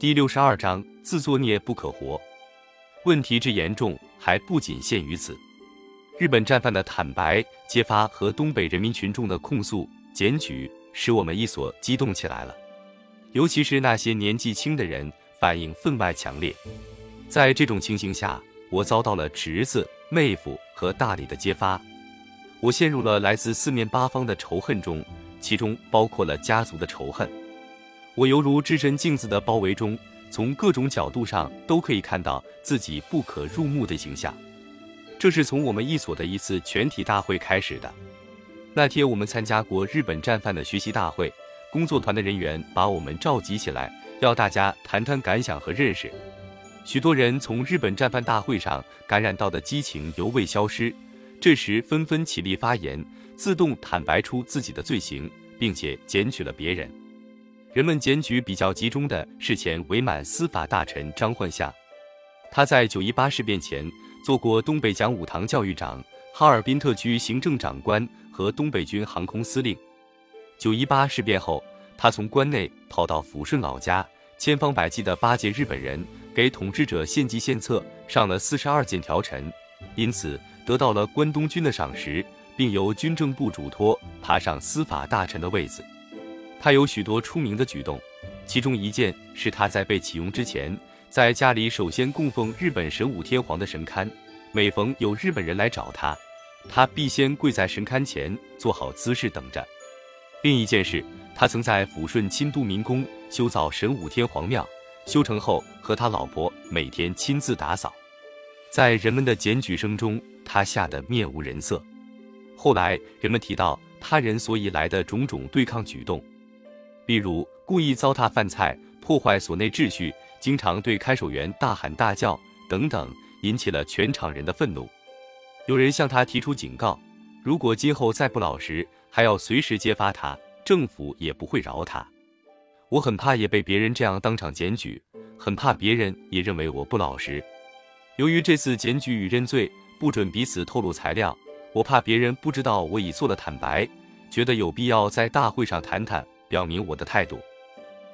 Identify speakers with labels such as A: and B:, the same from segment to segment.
A: 第六十二章：自作孽不可活。问题之严重还不仅限于此。日本战犯的坦白揭发和东北人民群众的控诉检举，使我们一所激动起来了。尤其是那些年纪轻的人，反应分外强烈。在这种情形下，我遭到了侄子、妹夫和大理的揭发，我陷入了来自四面八方的仇恨中，其中包括了家族的仇恨。我犹如置身镜子的包围中，从各种角度上都可以看到自己不可入目的形象。这是从我们一所的一次全体大会开始的。那天我们参加过日本战犯的学习大会，工作团的人员把我们召集起来，要大家谈谈感想和认识。许多人从日本战犯大会上感染到的激情犹未消失，这时纷纷起立发言，自动坦白出自己的罪行，并且检举了别人。人们检举比较集中的是前伪满司法大臣张焕夏，他在九一八事变前做过东北讲武堂教育长、哈尔滨特区行政长官和东北军航空司令。九一八事变后，他从关内跑到抚顺老家，千方百计地巴结日本人，给统治者献计献策，上了四十二件条陈，因此得到了关东军的赏识，并由军政部嘱托爬上司法大臣的位子。他有许多出名的举动，其中一件是他在被启用之前，在家里首先供奉日本神武天皇的神龛。每逢有日本人来找他，他必先跪在神龛前做好姿势等着。另一件事，他曾在抚顺亲都民宫修造神武天皇庙，修成后和他老婆每天亲自打扫。在人们的检举声中，他吓得面无人色。后来人们提到他人所以来的种种对抗举动。例如故意糟蹋饭菜、破坏所内秩序，经常对看守员大喊大叫等等，引起了全场人的愤怒。有人向他提出警告：如果今后再不老实，还要随时揭发他，政府也不会饶他。我很怕也被别人这样当场检举，很怕别人也认为我不老实。由于这次检举与认罪不准彼此透露材料，我怕别人不知道我已做了坦白，觉得有必要在大会上谈谈。表明我的态度，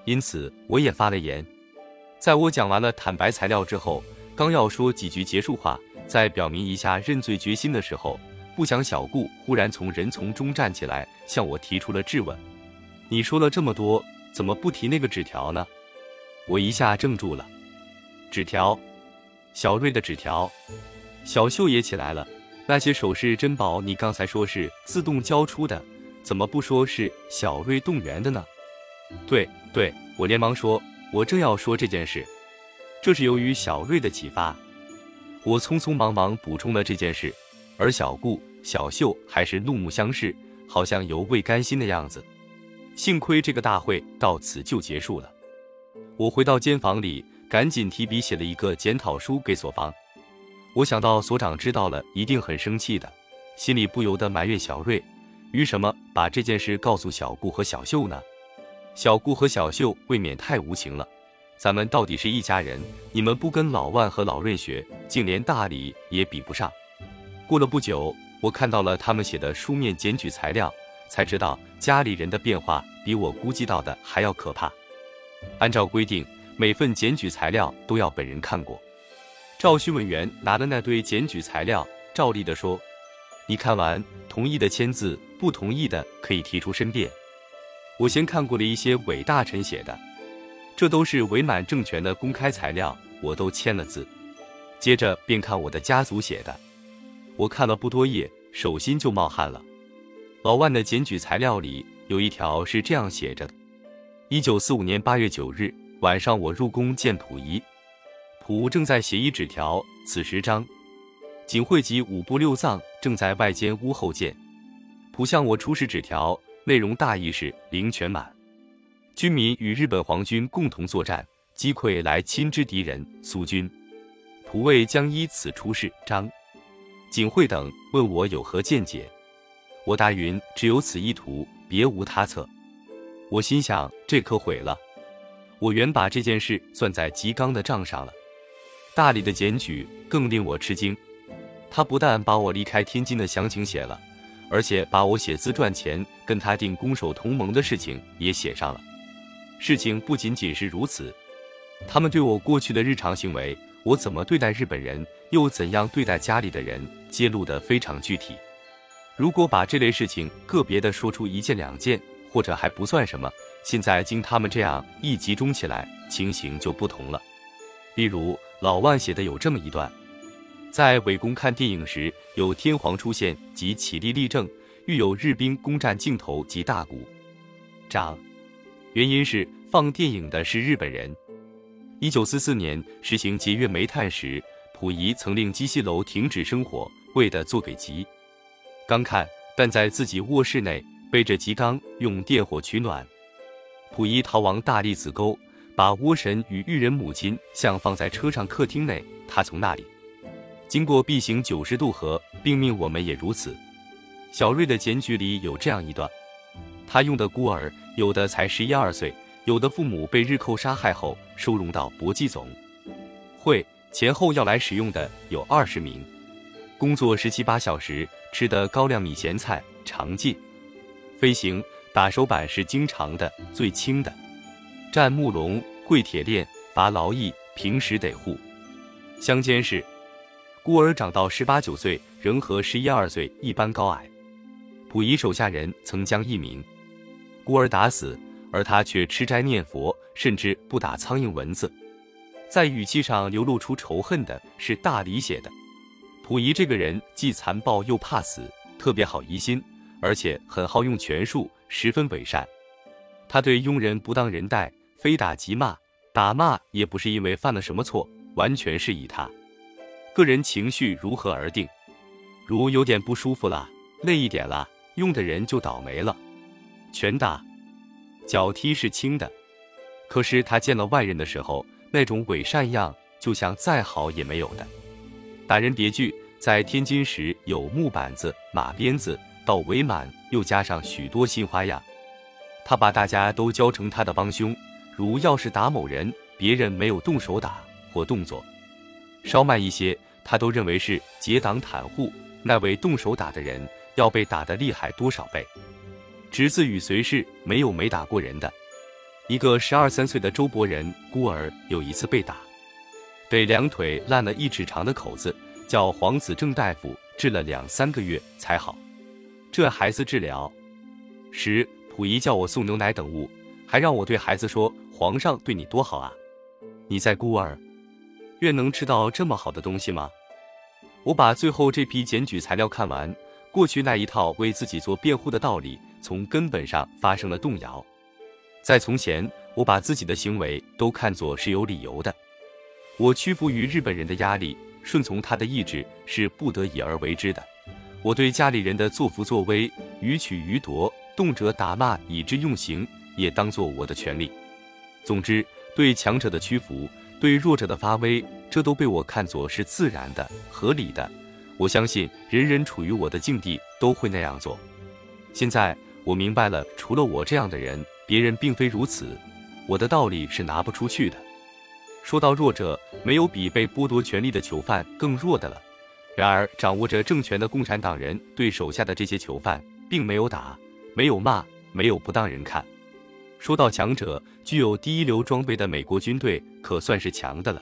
A: 因此我也发了言。在我讲完了坦白材料之后，刚要说几句结束话，再表明一下认罪决心的时候，不想小顾忽然从人丛中站起来，向我提出了质问：“你说了这么多，怎么不提那个纸条呢？”我一下怔住了。纸条，小瑞的纸条。小秀也起来了。那些首饰珍宝，你刚才说是自动交出的。怎么不说是小瑞动员的呢？对对，我连忙说，我正要说这件事，这是由于小瑞的启发。我匆匆忙忙补充了这件事，而小顾、小秀还是怒目相视，好像犹未甘心的样子。幸亏这个大会到此就结束了。我回到间房里，赶紧提笔写了一个检讨书给所方。我想到所长知道了一定很生气的，心里不由得埋怨小瑞。于什么把这件事告诉小顾和小秀呢？小顾和小秀未免太无情了。咱们到底是一家人，你们不跟老万和老瑞学，竟连大理也比不上。过了不久，我看到了他们写的书面检举材料，才知道家里人的变化比我估计到的还要可怕。按照规定，每份检举材料都要本人看过。赵勋文员拿的那堆检举材料，照例的说：“你看完，同意的签字。”不同意的可以提出申辩。我先看过了一些伪大臣写的，这都是伪满政权的公开材料，我都签了字。接着便看我的家族写的，我看了不多页，手心就冒汗了。老万的检举材料里有一条是这样写着：一九四五年八月九日晚上，我入宫见溥仪，溥正在写一纸条，此时张景惠及五部六藏正在外间屋后见。普向我出示纸条，内容大意是：灵泉满，军民与日本皇军共同作战，击溃来侵之敌人苏军。普为将依此出示。张景惠等问我有何见解，我答云：只有此意图，别无他策。我心想，这可毁了。我原把这件事算在吉刚的账上了。大理的检举更令我吃惊，他不但把我离开天津的详情写了。而且把我写字赚钱跟他订攻守同盟的事情也写上了。事情不仅仅是如此，他们对我过去的日常行为，我怎么对待日本人，又怎样对待家里的人，揭露得非常具体。如果把这类事情个别的说出一件两件，或者还不算什么，现在经他们这样一集中起来，情形就不同了。例如老万写的有这么一段：在伪宫看电影时，有天皇出现及起立立正，遇有日兵攻占镜头及大鼓掌，原因是放电影的是日本人。一九四四年实行节约煤炭时，溥仪曾令机械楼停止生火，为的做给吉刚看，但在自己卧室内背着吉缸用电火取暖。溥仪逃亡大栗子沟，把倭神与裕仁母亲像放在车上客厅内，他从那里经过必行九十度河，并命我们也如此。小瑞的检举里有这样一段：他用的孤儿有的才十一二岁。有的父母被日寇杀害后收容到博济总会，前后要来使用的有二十名，工作十七八小时，吃的高粱米咸菜，常进。飞行打手板是经常的，最轻的，站木龙，跪铁链，拔劳役，平时得护。乡间是孤儿长到十八九岁，仍和十一二岁一般高矮。溥仪手下人曾将一名孤儿打死。而他却吃斋念佛，甚至不打苍蝇蚊子，在语气上流露出仇恨的是大理写的。溥仪这个人既残暴又怕死，特别好疑心，而且很好用权术，十分伪善。他对佣人不当人待，非打即骂，打骂也不是因为犯了什么错，完全是以他个人情绪如何而定。如有点不舒服了，累一点了，用的人就倒霉了，拳打。脚踢是轻的，可是他见了外人的时候，那种伪善样，就像再好也没有的。打人别具，在天津时有木板子、马鞭子，到伪满又加上许多新花样。他把大家都教成他的帮凶，如要是打某人，别人没有动手打或动作稍慢一些，他都认为是结党袒护那位动手打的人，要被打得厉害多少倍。侄子与随侍没有没打过人的。一个十二三岁的周伯仁孤儿有一次被打，被两腿烂了一尺长的口子，叫黄子正大夫治了两三个月才好。这孩子治疗时，溥仪叫我送牛奶等物，还让我对孩子说：“皇上对你多好啊！你在孤儿院能吃到这么好的东西吗？”我把最后这批检举材料看完，过去那一套为自己做辩护的道理。从根本上发生了动摇。在从前，我把自己的行为都看作是有理由的。我屈服于日本人的压力，顺从他的意志是不得已而为之的。我对家里人的作福作威、予取予夺，动辄打骂以致用刑，也当作我的权利。总之，对强者的屈服，对弱者的发威，这都被我看作是自然的、合理的。我相信，人人处于我的境地都会那样做。现在。我明白了，除了我这样的人，别人并非如此。我的道理是拿不出去的。说到弱者，没有比被剥夺权利的囚犯更弱的了。然而，掌握着政权的共产党人对手下的这些囚犯，并没有打，没有骂，没有不当人看。说到强者，具有第一流装备的美国军队可算是强的了。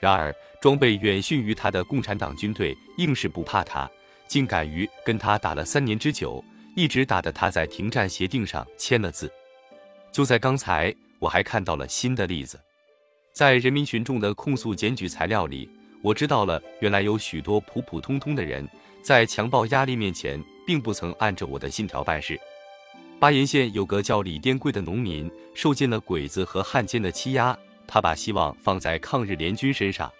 A: 然而，装备远逊于他的共产党军队，硬是不怕他，竟敢于跟他打了三年之久。一直打得他在停战协定上签了字。就在刚才，我还看到了新的例子，在人民群众的控诉检举材料里，我知道了原来有许多普普通通的人，在强暴压力面前，并不曾按着我的信条办事。巴彦县有个叫李殿贵的农民，受尽了鬼子和汉奸的欺压，他把希望放在抗日联军身上。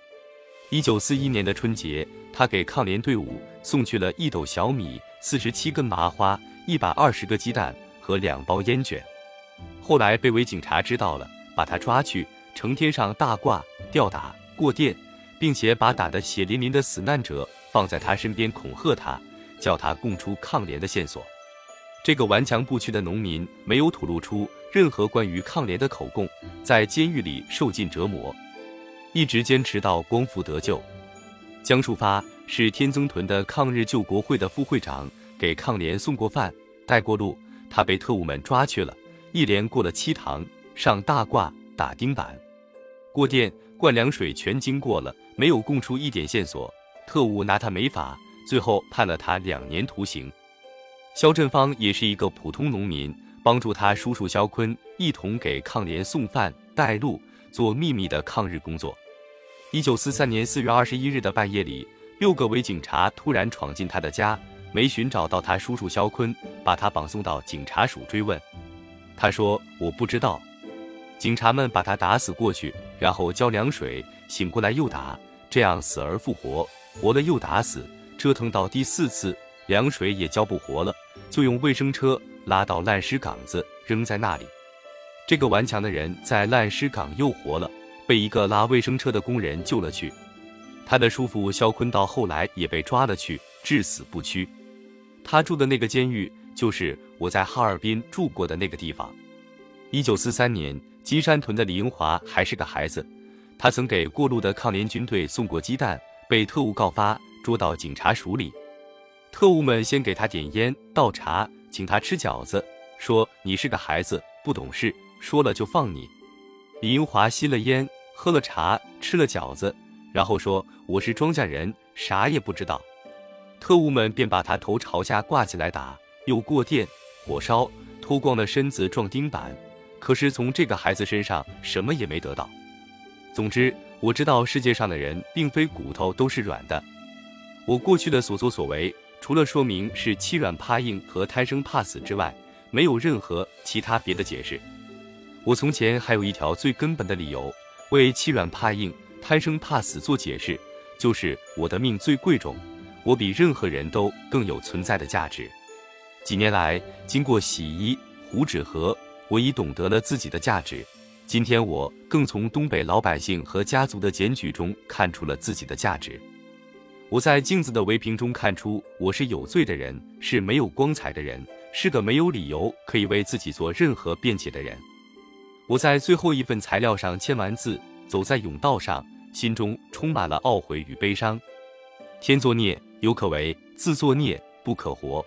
A: 一九四一年的春节，他给抗联队伍送去了一斗小米。四十七根麻花，一百二十个鸡蛋和两包烟卷。后来被伪警察知道了，把他抓去，成天上大挂吊打过电，并且把打得血淋淋的死难者放在他身边恐吓他，叫他供出抗联的线索。这个顽强不屈的农民没有吐露出任何关于抗联的口供，在监狱里受尽折磨，一直坚持到光复得救。江树发。是天增屯的抗日救国会的副会长，给抗联送过饭，带过路。他被特务们抓去了，一连过了七堂，上大褂，打钉板。过电、灌凉水全经过了，没有供出一点线索，特务拿他没法，最后判了他两年徒刑。肖振芳也是一个普通农民，帮助他叔叔肖坤一同给抗联送饭带路，做秘密的抗日工作。一九四三年四月二十一日的半夜里，六个伪警察突然闯进他的家，没寻找到他叔叔肖坤，把他绑送到警察署追问。他说：“我不知道。”警察们把他打死过去，然后浇凉水，醒过来又打，这样死而复活，活了又打死，折腾到第四次，凉水也浇不活了，就用卫生车拉到烂尸岗子扔在那里。这个顽强的人在烂尸岗又活了。被一个拉卫生车的工人救了去，他的叔父肖坤到后来也被抓了去，至死不屈。他住的那个监狱就是我在哈尔滨住过的那个地方。一九四三年，金山屯的李英华还是个孩子，他曾给过路的抗联军队送过鸡蛋，被特务告发，捉到警察署里。特务们先给他点烟倒茶，请他吃饺子，说你是个孩子，不懂事，说了就放你。李英华吸了烟。喝了茶，吃了饺子，然后说：“我是庄稼人，啥也不知道。”特务们便把他头朝下挂起来打，又过电、火烧，脱光了身子撞钉板。可是从这个孩子身上什么也没得到。总之，我知道世界上的人并非骨头都是软的。我过去的所作所为，除了说明是欺软怕硬和贪生怕死之外，没有任何其他别的解释。我从前还有一条最根本的理由。为欺软怕硬、贪生怕死做解释，就是我的命最贵重，我比任何人都更有存在的价值。几年来，经过洗衣、糊纸盒，我已懂得了自己的价值。今天，我更从东北老百姓和家族的检举中看出了自己的价值。我在镜子的围屏中看出，我是有罪的人，是没有光彩的人，是个没有理由可以为自己做任何辩解的人。我在最后一份材料上签完字，走在甬道上，心中充满了懊悔与悲伤。天作孽犹可为，自作孽不可活。